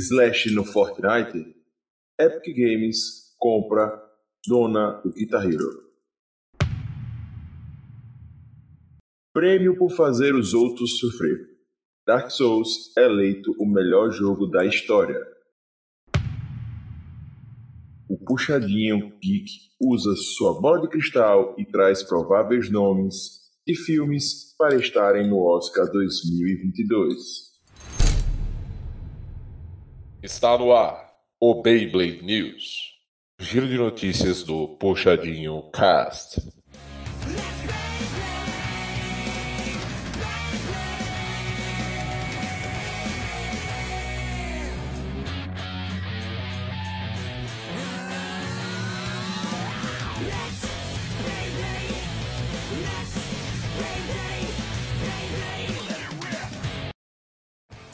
Slash no Fortnite, Epic Games compra dona do Guitar Hero. Prêmio por fazer os outros sofrer. Dark Souls é eleito o melhor jogo da história. O Puxadinho Geek usa sua bola de cristal e traz prováveis nomes de filmes para estarem no Oscar 2022. Está no ar o Beyblade News. Giro de notícias do Puxadinho Cast.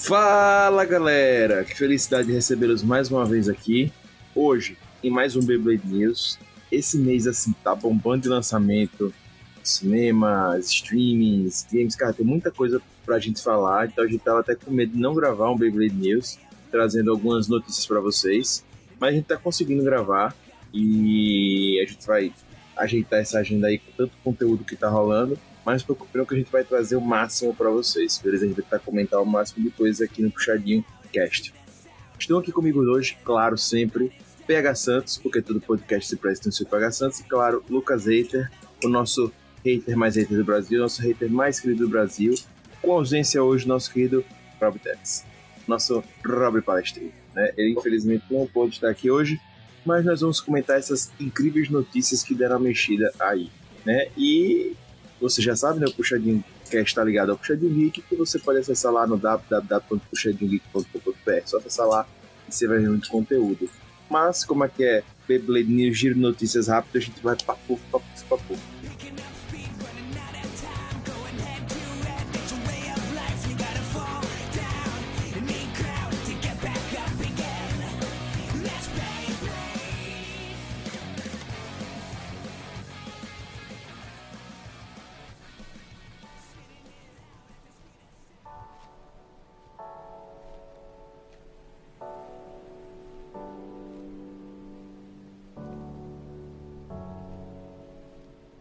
Fala galera, que felicidade de recebê-los mais uma vez aqui. Hoje, em mais um Beyblade News. Esse mês, assim, tá bombando de lançamento, cinema, streamings, games, cara, tem muita coisa pra gente falar. Então a gente tava até com medo de não gravar um Beyblade News, trazendo algumas notícias para vocês. Mas a gente tá conseguindo gravar e a gente vai ajeitar essa agenda aí com tanto conteúdo que tá rolando mas preocupem que a gente vai trazer o máximo para vocês, beleza? A gente vai tentar comentar o máximo de coisas aqui no Puxadinho Cast. Estão aqui comigo hoje, claro, sempre, PH Santos, porque todo podcast se presta no seu PH Santos, e claro, Lucas Hater, o nosso hater mais hater do Brasil, nosso hater mais querido do Brasil, com ausência hoje, nosso querido Rob Tex, nosso Rob Palestrinho. Né? Ele infelizmente não pôde estar aqui hoje, mas nós vamos comentar essas incríveis notícias que deram a mexida aí. Né? E você já sabe, né? O Puxadinho quer estar ligado ao Puxadinho Geek, que você pode acessar lá no www.puxadinhogeek.com.br. Só acessar lá e você vai ver muito conteúdo. Mas, como é que é Beyblade News, giro notícias rápidas, a gente vai papo, papo, papo.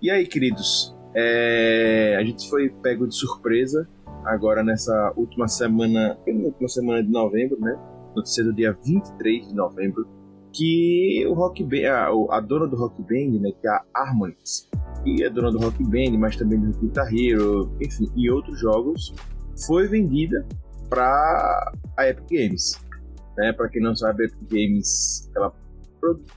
E aí, queridos? É... A gente foi pego de surpresa agora nessa última semana, última semana de novembro, né? Notícia do dia 23 de novembro, que o Rock Band, a, a dona do Rock Band, né, que é a Harmonix, e a dona do Rock Band, mas também do Guitar Hero, enfim, e outros jogos, foi vendida para a Epic Games. Né? Para quem não sabe, a Epic Games, ela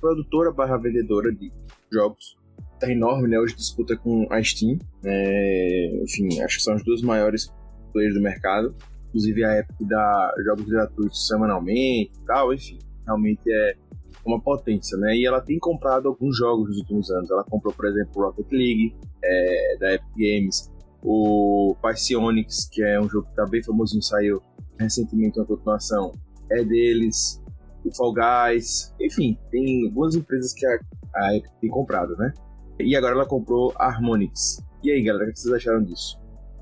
produtora barra vendedora de jogos tá enorme, né? Hoje disputa com a Steam. É, enfim, acho que são as duas maiores players do mercado. Inclusive a Epic dá jogos gratuitos semanalmente e tal, enfim. Realmente é uma potência, né? E ela tem comprado alguns jogos nos últimos anos. Ela comprou, por exemplo, Rocket League, é, da Epic Games, o Pycionix, que é um jogo que tá bem famosinho, saiu recentemente uma continuação, é deles. O Fall Guys, enfim, tem algumas empresas que a, a Epic tem comprado, né? E agora ela comprou a Harmonix. E aí, galera, o que vocês acharam disso?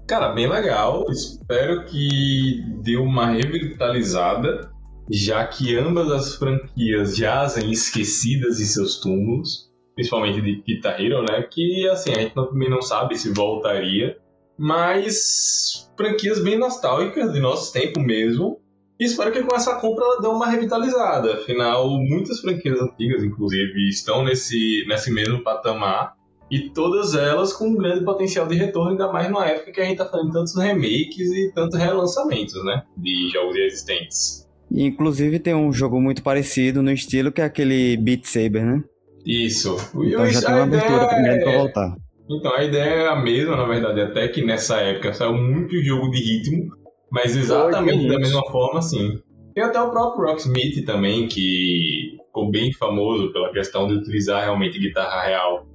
Cara, bem legal. Espero que dê uma revitalizada, já que ambas as franquias jazem esquecidas em seus túmulos, principalmente de Guitar Hero, né? Que assim, a gente também não sabe se voltaria, mas franquias bem nostálgicas de nosso tempo mesmo. E espero que com essa compra ela dê uma revitalizada. Afinal, muitas franquias antigas, inclusive, estão nesse, nesse mesmo patamar. E todas elas com um grande potencial de retorno, ainda mais numa época que a gente está fazendo tantos remakes e tantos relançamentos, né? De jogos existentes. Inclusive tem um jogo muito parecido no estilo que é aquele Beat Saber, né? Isso. Então já tem uma abertura primeiro é... para voltar. Então a ideia é a mesma, na verdade, até que nessa época saiu muito jogo de ritmo mas exatamente da mesma forma, sim. Tem até o próprio Rocksmith também, que ficou bem famoso pela questão de utilizar realmente guitarra real.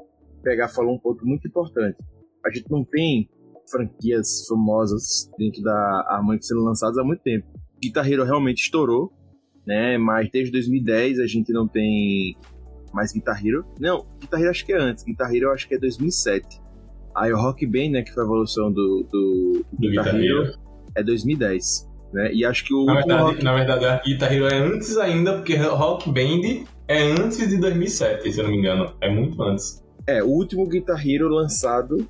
Pegar falou um ponto muito importante. A gente não tem franquias famosas dentro da Harmonix sendo lançadas há muito tempo. Guitar Hero realmente estourou, né? Mas desde 2010 a gente não tem mais Guitar Hero. Não, Guitar Hero acho que é antes. Guitar Hero acho que é 2007. Aí o Rock Band, né, que foi a evolução do, do, do Guitar, Guitar Hero, é 2010. Né? E acho que o Na verdade, Rock... na verdade, a Guitar Hero é antes ainda, porque Rock Band é antes de 2007, se eu não me engano. É muito antes. É, o último Guitar Hero lançado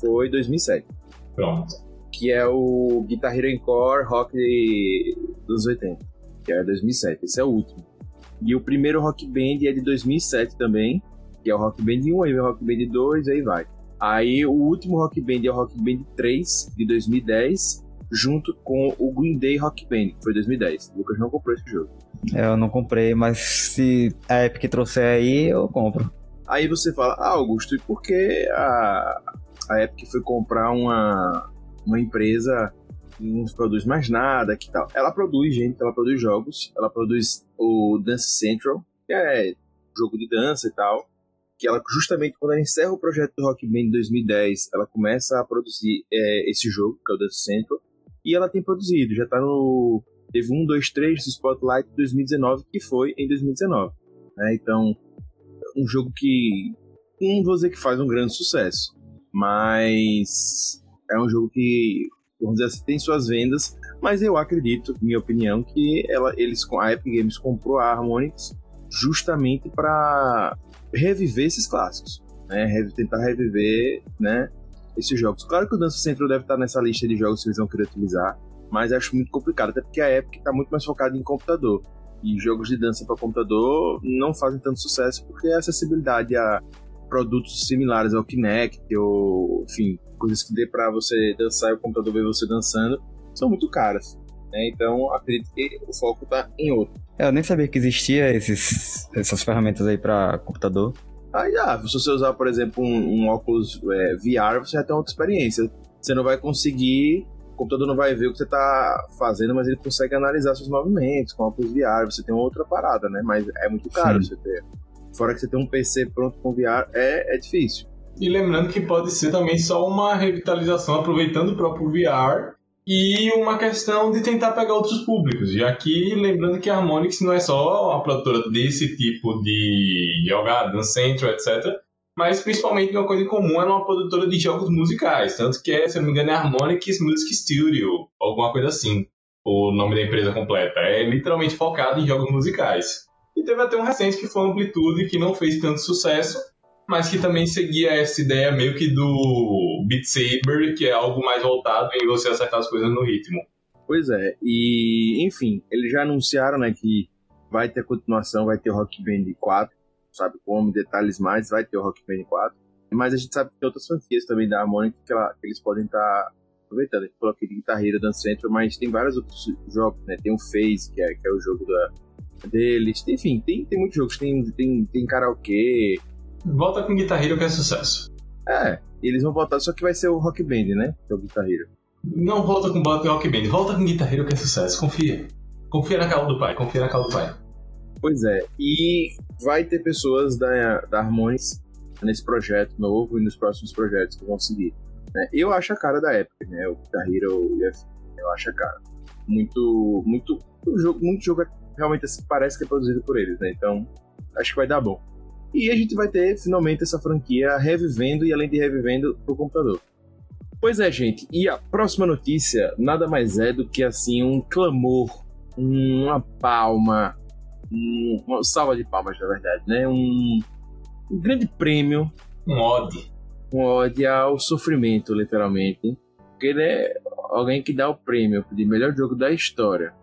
foi 2007. Pronto. Que é o Guitar Hero Encore Rock dos 80. Que é 2007. Esse é o último. E o primeiro Rock Band é de 2007 também. Que é o Rock Band 1, aí vem o Rock Band 2, aí vai. Aí o último Rock Band é o Rock Band 3, de 2010, junto com o Green Day Rock Band, que foi 2010. O Lucas não comprou esse jogo. É, Eu não comprei, mas se a Epic trouxer aí, eu compro. Aí você fala, ah, Augusto, e por que a, a Epic foi comprar uma, uma empresa que não produz mais nada, que tal? Ela produz, gente, ela produz jogos, ela produz o Dance Central, que é jogo de dança e tal, que ela justamente quando ela encerra o projeto do Rock Band em 2010, ela começa a produzir é, esse jogo, que é o Dance Central, e ela tem produzido, já tá no... Teve um, dois, três do Spotlight 2019, que foi em 2019. Né? Então, um jogo que não vou dizer que faz um grande sucesso, mas é um jogo que, vamos dizer assim, tem suas vendas, mas eu acredito, minha opinião, que ela, eles, a Epic Games comprou a Harmonix justamente para reviver esses clássicos, né? Tentar reviver, né? Esses jogos. Claro que o Dance Central deve estar nessa lista de jogos que eles vão querer utilizar, mas acho muito complicado, até porque a Epic está muito mais focada em computador. E jogos de dança para computador não fazem tanto sucesso porque a acessibilidade a produtos similares ao Kinect ou, enfim, coisas que dê para você dançar e o computador ver você dançando são muito caras. Né? Então, acredito que o foco está em outro. É, Eu nem sabia que existia esses, essas ferramentas aí pra computador. Aí, ah, se você usar, por exemplo, um, um óculos é, VR, você já tem outra experiência. Você não vai conseguir, o computador não vai ver o que você está fazendo, mas ele consegue analisar seus movimentos com óculos VR. Você tem outra parada, né? Mas é muito caro Sim. você ter. Fora que você tem um PC pronto com VR, é, é difícil. E lembrando que pode ser também só uma revitalização, aproveitando o próprio VR, e uma questão de tentar pegar outros públicos. Já que, lembrando que a Harmonix não é só uma produtora desse tipo de jogar, Dance Central, etc., mas principalmente uma coisa em comum, ela é uma produtora de jogos musicais. Tanto que, é, se eu não me engano, é Harmonix Music Studio, alguma coisa assim, o nome da empresa completa. É literalmente focado em jogos musicais. E teve até um recente que foi Amplitude, que não fez tanto sucesso, mas que também seguia essa ideia meio que do Beat Saber, que é algo mais voltado em você acertar as coisas no ritmo. Pois é, e enfim, eles já anunciaram né, que vai ter continuação, vai ter Rock Band 4, sabe como, detalhes mais, vai ter o Rock Band 4. Mas a gente sabe que tem outras franquias também da Harmonix que, ela- que eles podem estar aproveitando. A gente falou aqui de Guitar Hero, Dance Central, mas tem vários outros jogos, né? Tem o Phase, que é, que é o jogo da, deles. Enfim, tem, tem muitos jogos. Tem, tem, tem karaokê. Volta com Guitar Hero que é sucesso. É, eles vão voltar, só que vai ser o Rock Band, né? Que é o Guitar Hero. Não volta com Rock Band, volta com Guitar Hero que é sucesso, confia. Confia na calma do pai, confia na calma do pai. Pois é, e vai ter pessoas da, da nesse projeto novo e nos próximos projetos que vão seguir. né? Eu acho a cara da Epic, né? O Guitar Hero e eu acho a cara. Muito, muito, o jogo, muito jogo é realmente assim, parece que é produzido por eles, né? Então, acho que vai dar bom. E a gente vai ter finalmente essa franquia revivendo e além de revivendo pro computador. Pois é, gente, e a próxima notícia nada mais é do que assim um clamor, uma palma, um- uma salva de palmas, na verdade, né? Um, um grande prêmio, Um odd. um ódio ao sofrimento, literalmente. Porque ele é alguém que dá o prêmio de melhor jogo da história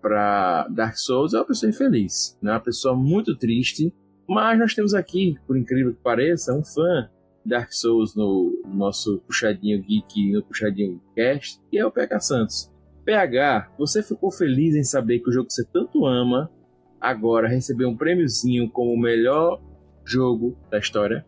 para Dark Souls é uma pessoa infeliz, né? Uma pessoa muito triste. Mas nós temos aqui, por incrível que pareça, um fã de Dark Souls no nosso puxadinho geek, no puxadinho cast, que é o PH Santos. PH, você ficou feliz em saber que o jogo que você tanto ama agora recebeu um prêmiozinho como o melhor jogo da história?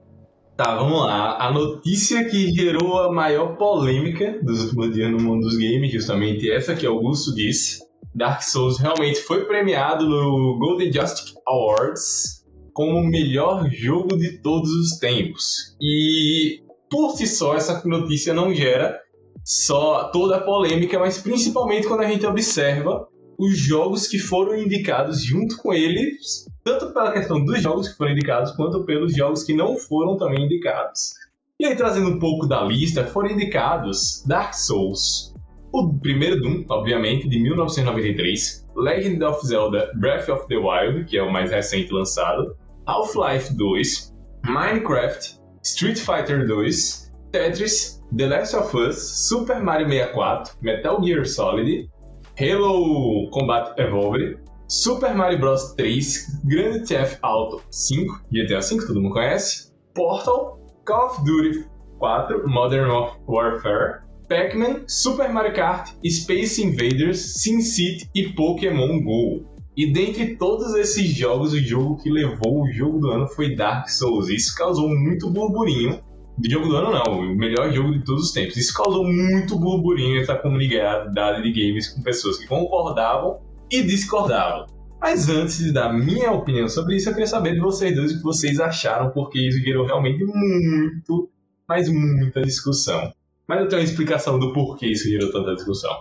Tá, vamos lá. A notícia que gerou a maior polêmica dos últimos dias no mundo dos games, justamente essa que Augusto disse. Dark Souls realmente foi premiado no Golden Joystick Awards como o melhor jogo de todos os tempos. E por si só essa notícia não gera só toda a polêmica, mas principalmente quando a gente observa os jogos que foram indicados junto com eles tanto pela questão dos jogos que foram indicados, quanto pelos jogos que não foram também indicados. E aí, trazendo um pouco da lista, foram indicados Dark Souls, o primeiro Doom, obviamente, de 1993, Legend of Zelda Breath of the Wild, que é o mais recente lançado, Half-Life 2, Minecraft, Street Fighter 2, Tetris, The Last of Us, Super Mario 64, Metal Gear Solid, Halo Combat Evolved, Super Mario Bros 3, Grand Theft Auto 5, GTA 5, todo mundo conhece, Portal, Call of Duty 4, Modern Warfare, Pac-Man, Super Mario Kart, Space Invaders, SimCity e Pokémon GO. E dentre todos esses jogos, o jogo que levou o jogo do ano foi Dark Souls. Isso causou muito burburinho. De jogo do ano não, o melhor jogo de todos os tempos. Isso causou muito burburinho essa comunidade de games com pessoas que concordavam e discordavam. Mas antes de dar minha opinião sobre isso, eu queria saber de vocês dois o que vocês acharam, porque isso gerou realmente muito, mas muita discussão. Mas eu tenho uma explicação do porquê isso gerou tanta discussão.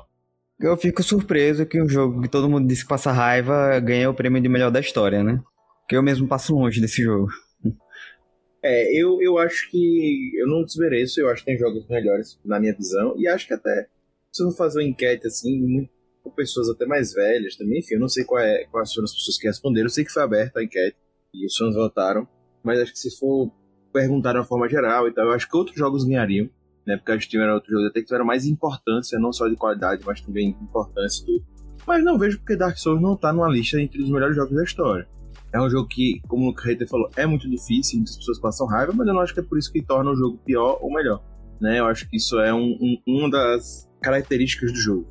Eu fico surpreso que um jogo que todo mundo disse que passa raiva ganha o prêmio de melhor da história, né? Que eu mesmo passo longe desse jogo. É, eu, eu acho que. Eu não desmereço, eu acho que tem jogos melhores, na minha visão, e acho que até. Se eu fazer uma enquete assim, com pessoas até mais velhas também, enfim, eu não sei qual é, quais foram as pessoas que responderam, eu sei que foi aberta a enquete e os fãs votaram, mas acho que se for perguntar de uma forma geral e tal, eu acho que outros jogos ganhariam né? Porque a gente tiveram outros jogos até que tiveram mais importância, não só de qualidade, mas também importância do. Mas não vejo porque Dark Souls não tá numa lista entre os melhores jogos da história. É um jogo que, como o Hater falou, é muito difícil, muitas pessoas passam raiva, mas eu não acho que é por isso que torna o jogo pior ou melhor. Né? Eu acho que isso é um, um, uma das características do jogo.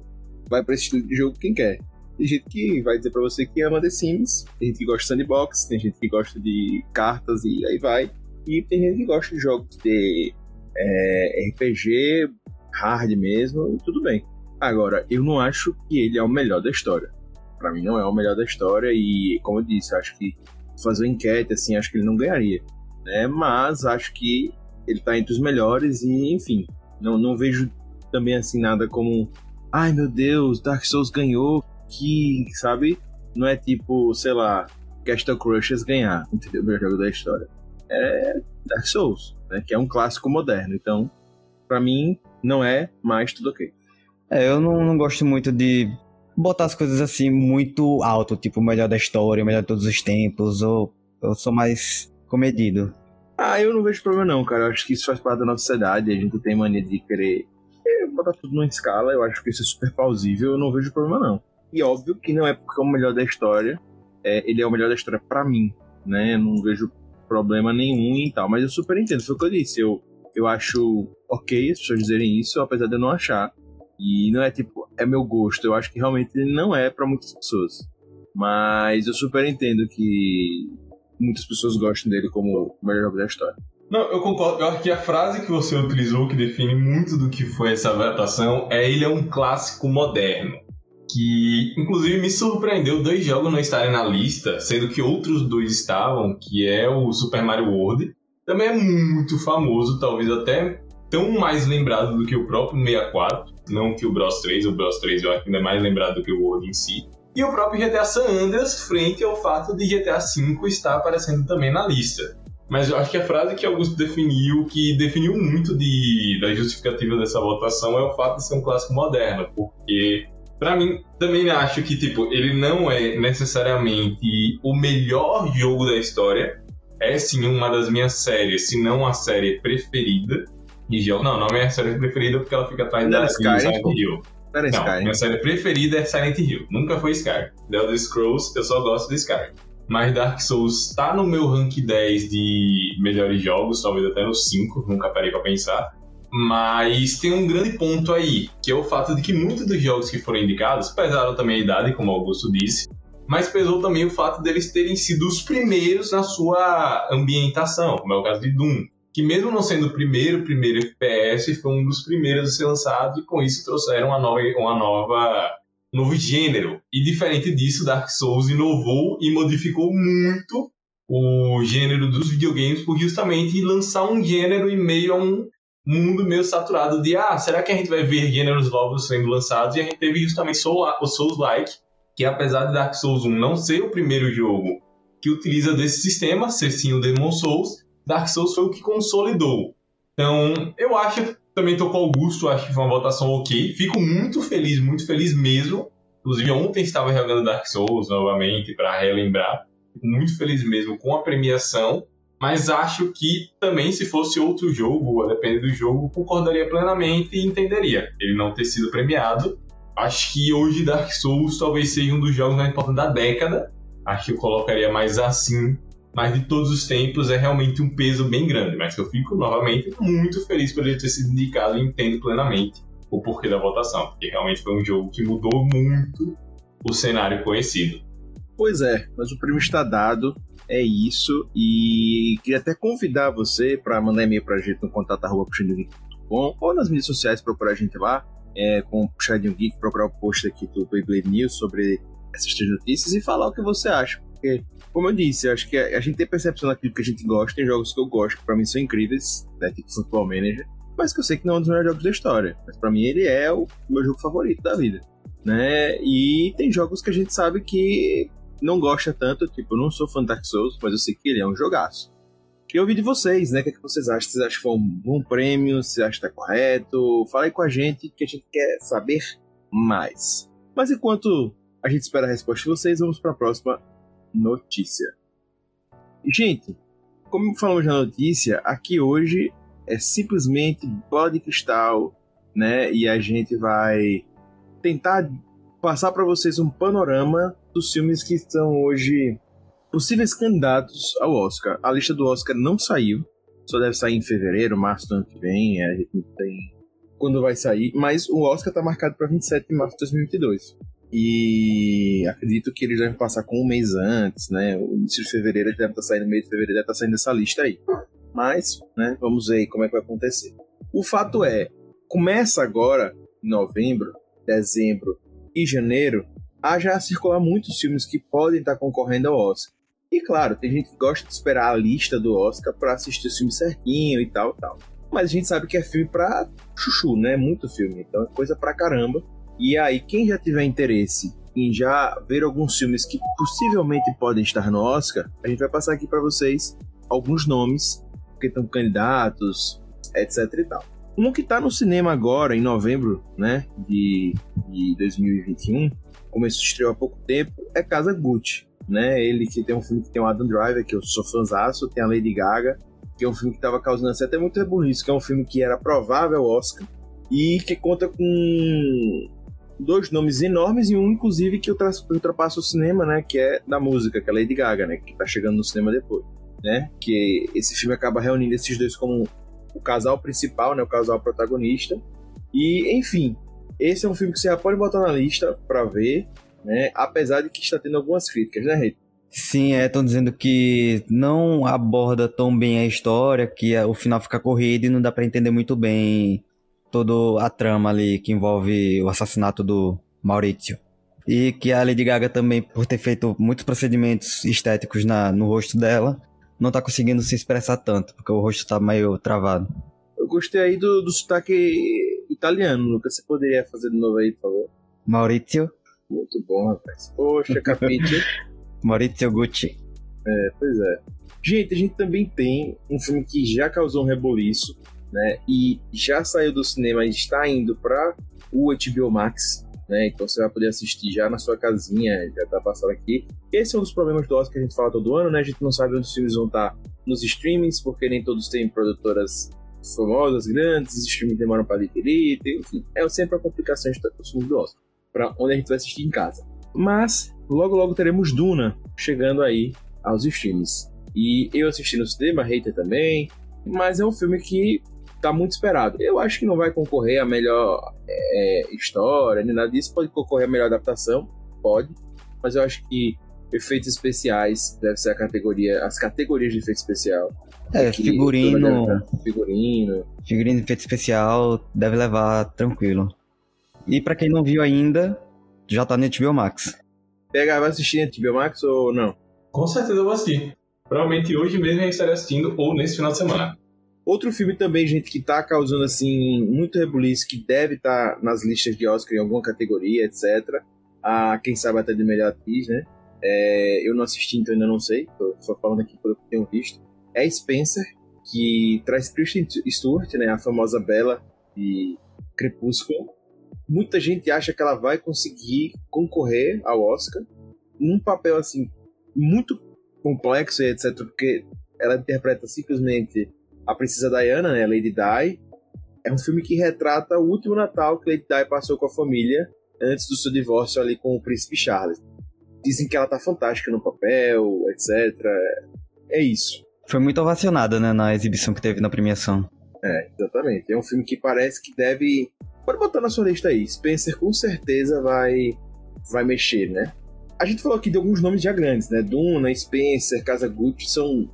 Vai para esse estilo de jogo quem quer. Tem gente que vai dizer para você que ama The Sims, tem gente que gosta de sandbox, tem gente que gosta de cartas e aí vai. E tem gente que gosta de jogos de é, RPG hard mesmo, e tudo bem. Agora, eu não acho que ele é o melhor da história. Para mim não é o melhor da história e, como eu disse, acho que fazer uma enquete assim, acho que ele não ganharia, né? Mas acho que ele tá entre os melhores e, enfim, não, não vejo também assim nada como, ai meu Deus, Dark Souls ganhou, que, sabe? Não é tipo, sei lá, Castle Crushers ganhar, entendeu? O melhor jogo da história. É Dark Souls né, que é um clássico moderno. Então, para mim, não é mais tudo ok. É, eu não, não gosto muito de botar as coisas assim muito alto, tipo o melhor da história, o melhor de todos os tempos, ou eu sou mais comedido. Ah, eu não vejo problema não, cara. Eu acho que isso faz parte da nossa sociedade, a gente tem mania de querer é, botar tudo numa escala, eu acho que isso é super plausível, eu não vejo problema não. E óbvio que não é porque é o melhor da história, é, ele é o melhor da história para mim, né? Eu não vejo problema nenhum e tal. Mas eu super entendo, foi o que eu disse. Eu, eu acho ok as pessoas dizerem isso, apesar de eu não achar. E não é tipo, é meu gosto. Eu acho que realmente ele não é para muitas pessoas. Mas eu super entendo que muitas pessoas gostam dele como o melhor jogo da história. Não, eu concordo. Eu acho que a frase que você utilizou, que define muito do que foi essa adaptação, é ele é um clássico moderno que inclusive me surpreendeu dois jogos não estarem na lista, sendo que outros dois estavam, que é o Super Mario World, também é muito famoso, talvez até tão mais lembrado do que o próprio 64, não que o Bros 3, o Bros 3 eu acho ainda é mais lembrado do que o World em si, e o próprio GTA San Andreas frente ao fato de GTA V estar aparecendo também na lista. Mas eu acho que a frase que Augusto definiu, que definiu muito de, da justificativa dessa votação, é o fato de ser um clássico moderno, porque Pra mim, também acho que, tipo, ele não é necessariamente o melhor jogo da história. É sim uma das minhas séries, se não a série preferida jogo. Não, não é minha série preferida porque ela fica atrás da Sky, Silent Hill. Era não, Sky. minha série preferida é Silent Hill. Nunca foi Sky. The Elder Scrolls, eu só gosto de Sky. Mas Dark Souls tá no meu rank 10 de melhores jogos, talvez até no 5, nunca parei pra pensar. Mas tem um grande ponto aí, que é o fato de que muitos dos jogos que foram indicados pesaram também a idade, como Augusto disse, mas pesou também o fato deles terem sido os primeiros na sua ambientação, como é o caso de Doom, que mesmo não sendo o primeiro, primeiro FPS, foi um dos primeiros a ser lançado e com isso trouxeram uma nova, uma nova novo gênero. E diferente disso, Dark Souls inovou e modificou muito o gênero dos videogames por justamente lançar um gênero em meio a um mundo meio saturado de ah, será que a gente vai ver gêneros novos sendo lançados? E a gente teve justamente Soul, o Souls-like, que apesar de Dark Souls 1 não ser o primeiro jogo que utiliza desse sistema, ser sim o Demon Souls, Dark Souls foi o que consolidou. Então, eu acho Também tô com o Augusto, acho que foi uma votação ok. Fico muito feliz, muito feliz mesmo. Inclusive, ontem estava jogando Dark Souls novamente para relembrar. Fico muito feliz mesmo com a premiação. Mas acho que também, se fosse outro jogo, a depender do jogo, concordaria plenamente e entenderia ele não ter sido premiado. Acho que hoje Dark Souls talvez seja um dos jogos mais importantes da década. Acho que eu colocaria mais assim mas de todos os tempos é realmente um peso bem grande. Mas eu fico novamente muito feliz por ele ter sido indicado e entendo plenamente o porquê da votação, porque realmente foi um jogo que mudou muito o cenário conhecido. Pois é, mas o prêmio está dado, é isso, e queria até convidar você para mandar e-mail para a gente no contato.puxadinhogeek.com ou nas mídias sociais procurar a gente lá, é, com o Puxadinho Geek, procurar o post aqui do Beyblade News sobre essas três notícias e falar o que você acha, porque como eu disse, eu acho que a, gente tem percepção daquilo que a gente gosta, tem jogos que eu gosto, que pra mim são incríveis, né, tipo Football Manager, mas que eu sei que não é um dos melhores jogos da história. Mas pra mim ele é o meu jogo favorito da vida, né? E tem jogos que a gente sabe que não gosta tanto, tipo, eu não sou fã de Dark Souls, mas eu sei que ele é um jogaço. Queria ouvir de vocês, né? O que, é que vocês acham? Vocês acham que foi um bom prêmio? Vocês acham que tá correto? Fala aí com a gente que a gente quer saber mais. Mas enquanto a gente espera a resposta de vocês, vamos para a próxima notícia. Gente, como falamos na notícia, aqui hoje é simplesmente bola de cristal, né? E a gente vai tentar passar para vocês um panorama dos filmes que estão hoje possíveis candidatos ao Oscar. A lista do Oscar não saiu, só deve sair em fevereiro, março do ano que vem, a gente não tem quando vai sair, mas o Oscar está marcado para 27 de março de 2022. E acredito que eles devem passar com um mês antes, né? O início de fevereiro deve estar tá saindo, meio de fevereiro deve estar tá saindo essa lista aí. Mas, né, vamos ver como é que vai acontecer. O fato é, começa agora, em novembro, dezembro e janeiro, a já circular muitos filmes que podem estar concorrendo ao Oscar. E claro, tem gente que gosta de esperar a lista do Oscar para assistir o filme certinho e tal, tal. Mas a gente sabe que é filme pra chuchu, né? Muito filme. Então é coisa pra caramba. E aí, quem já tiver interesse em já ver alguns filmes que possivelmente podem estar no Oscar, a gente vai passar aqui para vocês alguns nomes que estão candidatos, etc e tal. Um que está no cinema agora, em novembro, né, de, de 2021, começou a estrear há pouco tempo, é Casa Gucci, né? Ele que tem um filme que tem o Adam Driver, que eu sou fãzaço, tem a Lady Gaga, que é um filme que estava causando até muito rebuliço, que é um filme que era provável Oscar e que conta com dois nomes enormes e um, inclusive, que ultrapassa o cinema, né? Que é da música, que é Lady Gaga, né? Que tá chegando no cinema depois, né? Que esse filme acaba reunindo esses dois como o casal principal, né? O casal protagonista. E, enfim, esse é um filme que você já pode botar na lista para ver, né? Apesar de que está tendo algumas críticas, né, Rei? Sim, é, estão dizendo que não aborda tão bem a história, que o final fica corrido e não dá para entender muito bem toda a trama ali que envolve o assassinato do Maurício. E que a Lady Gaga também, por ter feito muitos procedimentos estéticos na, no rosto dela, não tá conseguindo se expressar tanto, porque o rosto tá meio travado. Eu gostei aí do, do sotaque italiano, Lucas. Você poderia fazer de novo aí, por favor? Maurício. Muito bom, rapaz. Poxa, capite. Maurício Gucci. É, pois é. Gente, a gente também tem um filme que já causou um reboliço, né? E já saiu do cinema e está indo para o HBO Max, né? Então você vai poder assistir já na sua casinha, já tá passando aqui. Esse é um dos problemas do Oscar que a gente fala todo ano, né? A gente não sabe onde os filmes vão estar nos streamings, porque nem todos têm produtoras famosas, grandes, os streamings demoram para adquirir, enfim, é sempre a complicação dos filmes do Oscar, para onde a gente vai assistir em casa. Mas logo logo teremos Duna chegando aí aos streams. E eu assisti no cinema, Hater também, mas é um filme que tá muito esperado. Eu acho que não vai concorrer a melhor é, história, nem nada disso. Pode concorrer a melhor adaptação, pode. Mas eu acho que efeitos especiais deve ser a categoria, as categorias de efeito especial. É, figurino. Figurino. Figurino de efeito especial deve levar tranquilo. E para quem não viu ainda, já tá no HBO Max. Pega, vai assistir no HBO Max ou não? Com certeza eu vou assistir. Provavelmente hoje mesmo eu estarei assistindo ou nesse final de semana. Outro filme também, gente, que tá causando, assim, muito rebuliço, que deve estar tá nas listas de Oscar em alguma categoria, etc. A, quem sabe até de melhor atriz, né? É, eu não assisti, então ainda não sei. Tô só falando aqui pelo que tenho visto. É Spencer, que traz Kristen Stewart, né? A famosa Bella de Crepúsculo. Muita gente acha que ela vai conseguir concorrer ao Oscar num papel assim muito complexo etc, porque ela interpreta simplesmente a princesa Diana, né, Lady Di. É um filme que retrata o último Natal que Lady Di passou com a família antes do seu divórcio ali com o príncipe Charles. Dizem que ela tá fantástica no papel, etc. É isso. Foi muito ovacionada, né, na exibição que teve na premiação. É, exatamente. É um filme que parece que deve. Pode botar na sua lista aí. Spencer com certeza vai vai mexer, né? A gente falou aqui de alguns nomes já grandes, né? Duna, Spencer, Casa Gucci são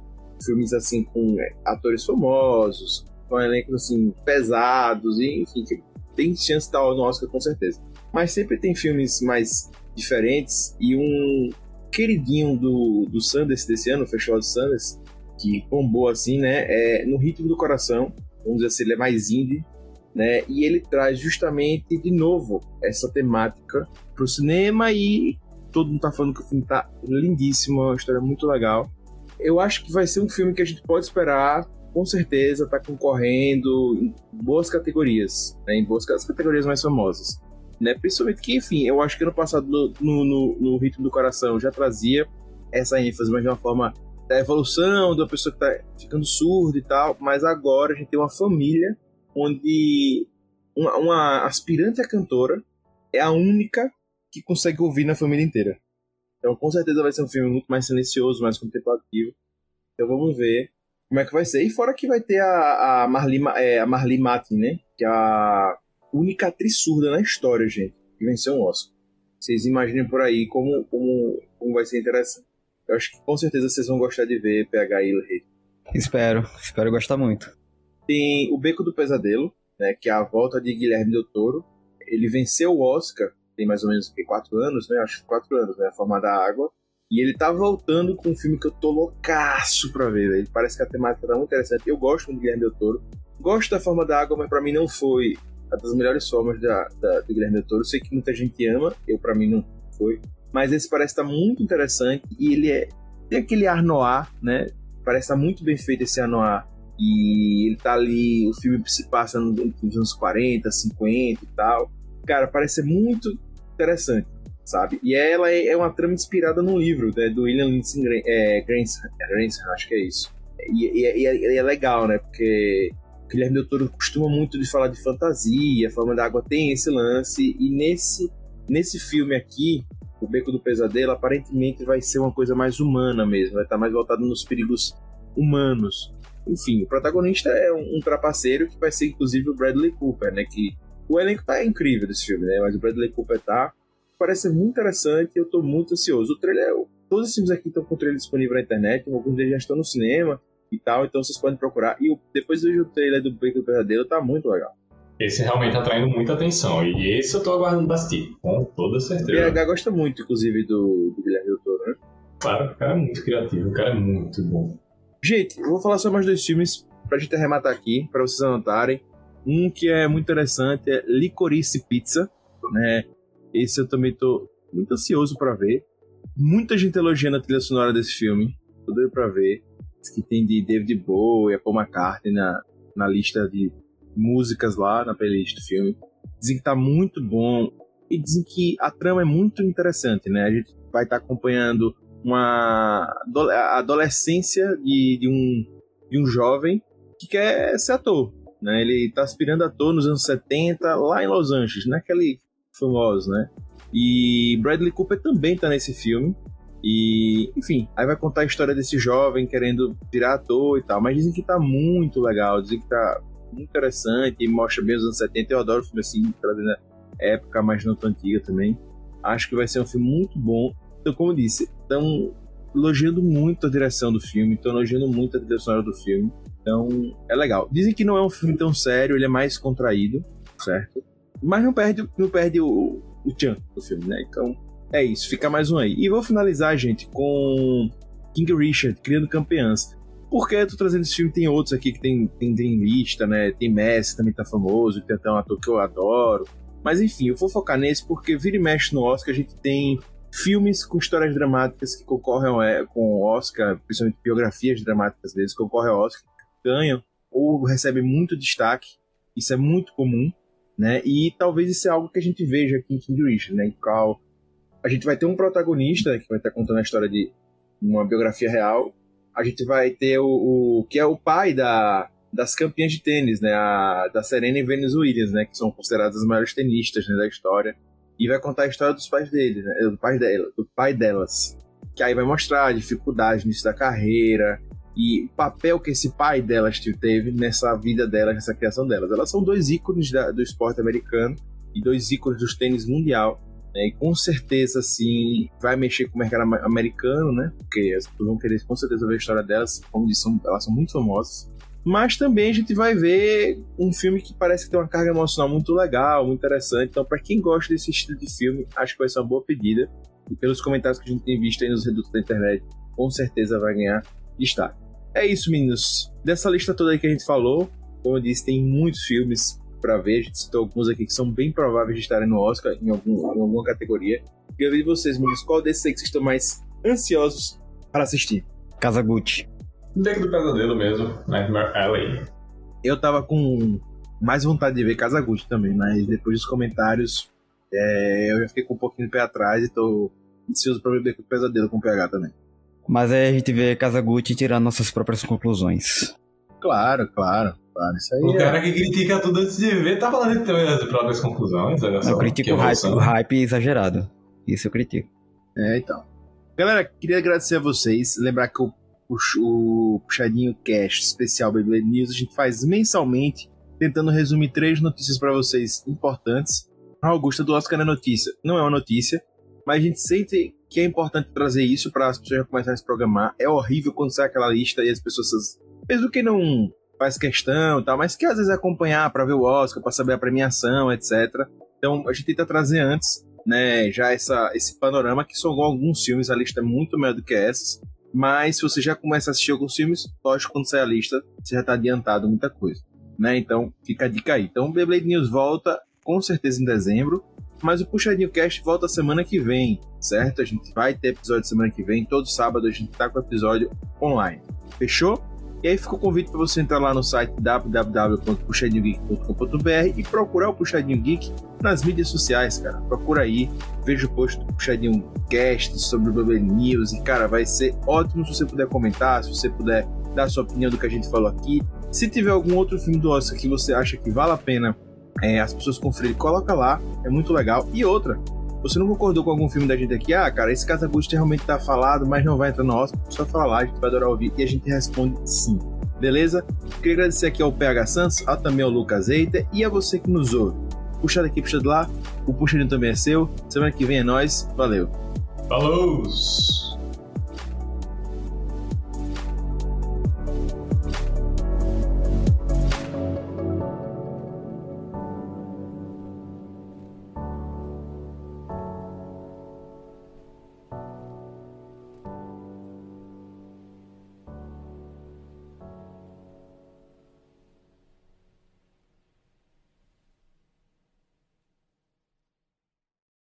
filmes assim com é, atores famosos, com elencos assim pesados, e enfim, que tem chance de estar no Oscar com certeza. Mas sempre tem filmes mais diferentes e um queridinho do, do Sanders desse ano, o Festival de Sanders, que bombou assim, né? É No Ritmo do Coração, vamos dizer assim, ele é mais indie, né? E ele traz justamente de novo essa temática para o cinema e todo mundo tá falando que o filme tá lindíssimo, é uma história muito legal. Eu acho que vai ser um filme que a gente pode esperar, com certeza, tá concorrendo em boas categorias, né? em boas categorias mais famosas. Né? Principalmente que, enfim, eu acho que ano passado no, no, no Ritmo do Coração já trazia essa ênfase, mas de uma forma da evolução, da pessoa que tá ficando surda e tal, mas agora a gente tem uma família onde uma, uma aspirante a cantora é a única que consegue ouvir na família inteira. Então, com certeza vai ser um filme muito mais silencioso, mais contemplativo. Então, vamos ver como é que vai ser. E fora que vai ter a, a, Marli, é, a Marli Matin, né? Que é a única atriz surda na história, gente, que venceu um Oscar. Vocês imaginem por aí como, como, como vai ser interessante. Eu acho que com certeza vocês vão gostar de ver PH e Espero, espero gostar muito. Tem O Beco do Pesadelo, né, que é a volta de Guilherme Del Toro. Ele venceu o Oscar tem mais ou menos quatro anos, né? Acho que quatro anos, né? A Forma da Água. E ele tá voltando com um filme que eu tô loucaço pra ver, velho. Parece que a temática tá muito interessante. Eu gosto do Guilherme Del Toro. Gosto da Forma da Água, mas pra mim não foi uma das melhores formas da, da, do Guilherme Del Toro. Eu sei que muita gente ama, eu pra mim não foi. Mas esse parece estar tá muito interessante e ele é. Tem aquele ar noir, né? Parece estar tá muito bem feito esse ar noir. E ele tá ali, o filme se passa nos anos 40, 50 e tal. Cara, parece ser muito interessante, sabe? E ela é, é uma trama inspirada num livro né, do William Lindsay é, acho que é isso. E, e, e, é legal, né? Porque o Guilherme Del Toro costuma muito de falar de fantasia, a Forma da Água tem esse lance, e nesse, nesse filme aqui, O Beco do Pesadelo, aparentemente vai ser uma coisa mais humana mesmo, vai estar mais voltado nos perigos humanos. Enfim, o protagonista é um, um trapaceiro que vai ser inclusive o Bradley Cooper, né? Que o elenco tá incrível desse filme, né? Mas o Bradley Cooper tá. Parece muito interessante e eu tô muito ansioso. O trailer, todos os filmes aqui estão com o trailer disponível na internet, alguns deles já estão no cinema e tal, então vocês podem procurar. E depois do trailer do Beco do Pesadelo tá muito legal. Esse realmente tá atraindo muita atenção. E esse eu tô aguardando bastante, com toda certeza. O BH gosta muito, inclusive, do, do Guilherme Del Toro, né? Claro, o cara é muito criativo, o cara é muito bom. Gente, eu vou falar só mais dois filmes pra gente arrematar aqui, pra vocês anotarem. Um que é muito interessante é Licorice Pizza, né? Esse eu também tô muito ansioso para ver. Muita gente elogiando a trilha sonora desse filme. Tô doido ver. Diz que tem de David Bowie e Paul McCartney na, na lista de músicas lá, na playlist do filme. Dizem que tá muito bom. E dizem que a trama é muito interessante, né? A gente vai estar tá acompanhando uma a adolescência de, de, um, de um jovem que quer ser ator. Né? Ele tá aspirando ator nos anos 70 lá em Los Angeles, naquele famoso, né? E Bradley Cooper também tá nesse filme. E, enfim, aí vai contar a história desse jovem querendo virar ator e tal. Mas dizem que tá muito legal, dizem que tá muito interessante e mostra bem os anos 70. Eu adoro filme assim, trazendo época, mas não tão antiga também. Acho que vai ser um filme muito bom. Então, como eu disse, estão elogiando muito a direção do filme, estão elogiando muito a direção do filme. Então, é legal. Dizem que não é um filme tão sério, ele é mais contraído, certo? Mas não perde, não perde o, o tchan do filme, né? Então, é isso. Fica mais um aí. E vou finalizar, gente, com King Richard, Criando Campeãs. Porque eu tô trazendo esse filme, tem outros aqui que tem, tem, tem lista, né? Tem Messi, também tá famoso, tem até um ator que eu adoro. Mas enfim, eu vou focar nesse porque vira e mexe no Oscar, a gente tem filmes com histórias dramáticas que concorrem com o Oscar, principalmente biografias dramáticas deles, que concorrem ao Oscar ganham ou recebem muito destaque. Isso é muito comum, né? E talvez isso é algo que a gente veja aqui em King Richard, né? Em a gente vai ter um protagonista que vai estar contando a história de uma biografia real. A gente vai ter o, o que é o pai da, das campeãs de tênis, né? A, da Serena e Venus Williams, né? Que são consideradas as maiores tenistas né, da história. E vai contar a história dos pais deles, né? Do pai, dela, do pai delas. Que aí vai mostrar a dificuldade nisso da carreira e o papel que esse pai delas teve nessa vida delas, nessa criação delas. Elas são dois ícones da, do esporte americano e dois ícones do tênis mundial. Né? E com certeza, assim, vai mexer com o mercado americano, né? Porque as pessoas vão querer com certeza ver a história delas. Como disse, são, elas são muito famosas. Mas também a gente vai ver um filme que parece que tem uma carga emocional muito legal, muito interessante. Então, para quem gosta desse estilo de filme, acho que vai ser uma boa pedida. E pelos comentários que a gente tem visto aí nos redutos da internet, com certeza vai ganhar destaque. É isso, meninos. Dessa lista toda aí que a gente falou, como eu disse, tem muitos filmes para ver. A gente citou alguns aqui que são bem prováveis de estarem no Oscar em, algum, em alguma categoria. E eu vi vocês, meninos, qual desses aí que vocês estão mais ansiosos para assistir? Casa Gucci. Deck do Pesadelo mesmo, Nightmare Alley. Eu tava com mais vontade de ver Casa Gucci também, mas depois dos comentários é, eu já fiquei com um pouquinho de pé atrás e tô ansioso pra ver Beco do Pesadelo com o PH também. Mas aí a gente vê Casa Gucci tirando nossas próprias conclusões. Claro, claro, claro. Isso aí O é- cara que critica tudo antes de ver tá falando de ter as próprias conclusões, olha só. Eu critico que o hype, o hype exagerado. Isso eu critico. É, então. Galera, queria agradecer a vocês. Lembrar que o, Pux- o Puxadinho Cast especial Beyblade News a gente faz mensalmente, tentando resumir três notícias para vocês importantes. A Augusta do Oscar é notícia. Não é uma notícia, mas a gente sente que é importante trazer isso para as pessoas começarem a se programar. É horrível quando sai aquela lista e as pessoas, mesmo que não faz questão tal, mas que às vezes acompanhar para ver o Oscar, para saber a premiação, etc. Então a gente tenta trazer antes né, já essa, esse panorama que são alguns filmes, a lista é muito melhor do que essas. Mas se você já começa a assistir alguns filmes, lógico, quando sair a lista, você já está adiantado muita coisa. Né? Então fica a dica aí. Então Beyblade News volta com certeza em dezembro. Mas o Puxadinho Cast volta semana que vem, certo? A gente vai ter episódio semana que vem. Todo sábado a gente tá com episódio online. Fechou? E aí fica o convite para você entrar lá no site www.puxadinhogeek.com.br e procurar o Puxadinho Geek nas mídias sociais, cara. Procura aí, veja o post do Puxadinho Cast sobre o BB News e, cara, vai ser ótimo se você puder comentar, se você puder dar sua opinião do que a gente falou aqui. Se tiver algum outro filme do Oscar que você acha que vale a pena é, as pessoas conferirem, coloca lá, é muito legal. E outra, você não concordou com algum filme da gente aqui? Ah, cara, esse Casa Gucci realmente tá falado, mas não vai entrar no Oscar. Só fala lá, a gente vai adorar ouvir e a gente responde sim. Beleza? Queria agradecer aqui ao PH Santos, ao também ao Lucas Eita e a você que nos ouve. Puxa daqui, puxa de lá. O puxadinho também é seu. Semana que vem é nós. Valeu. Falou!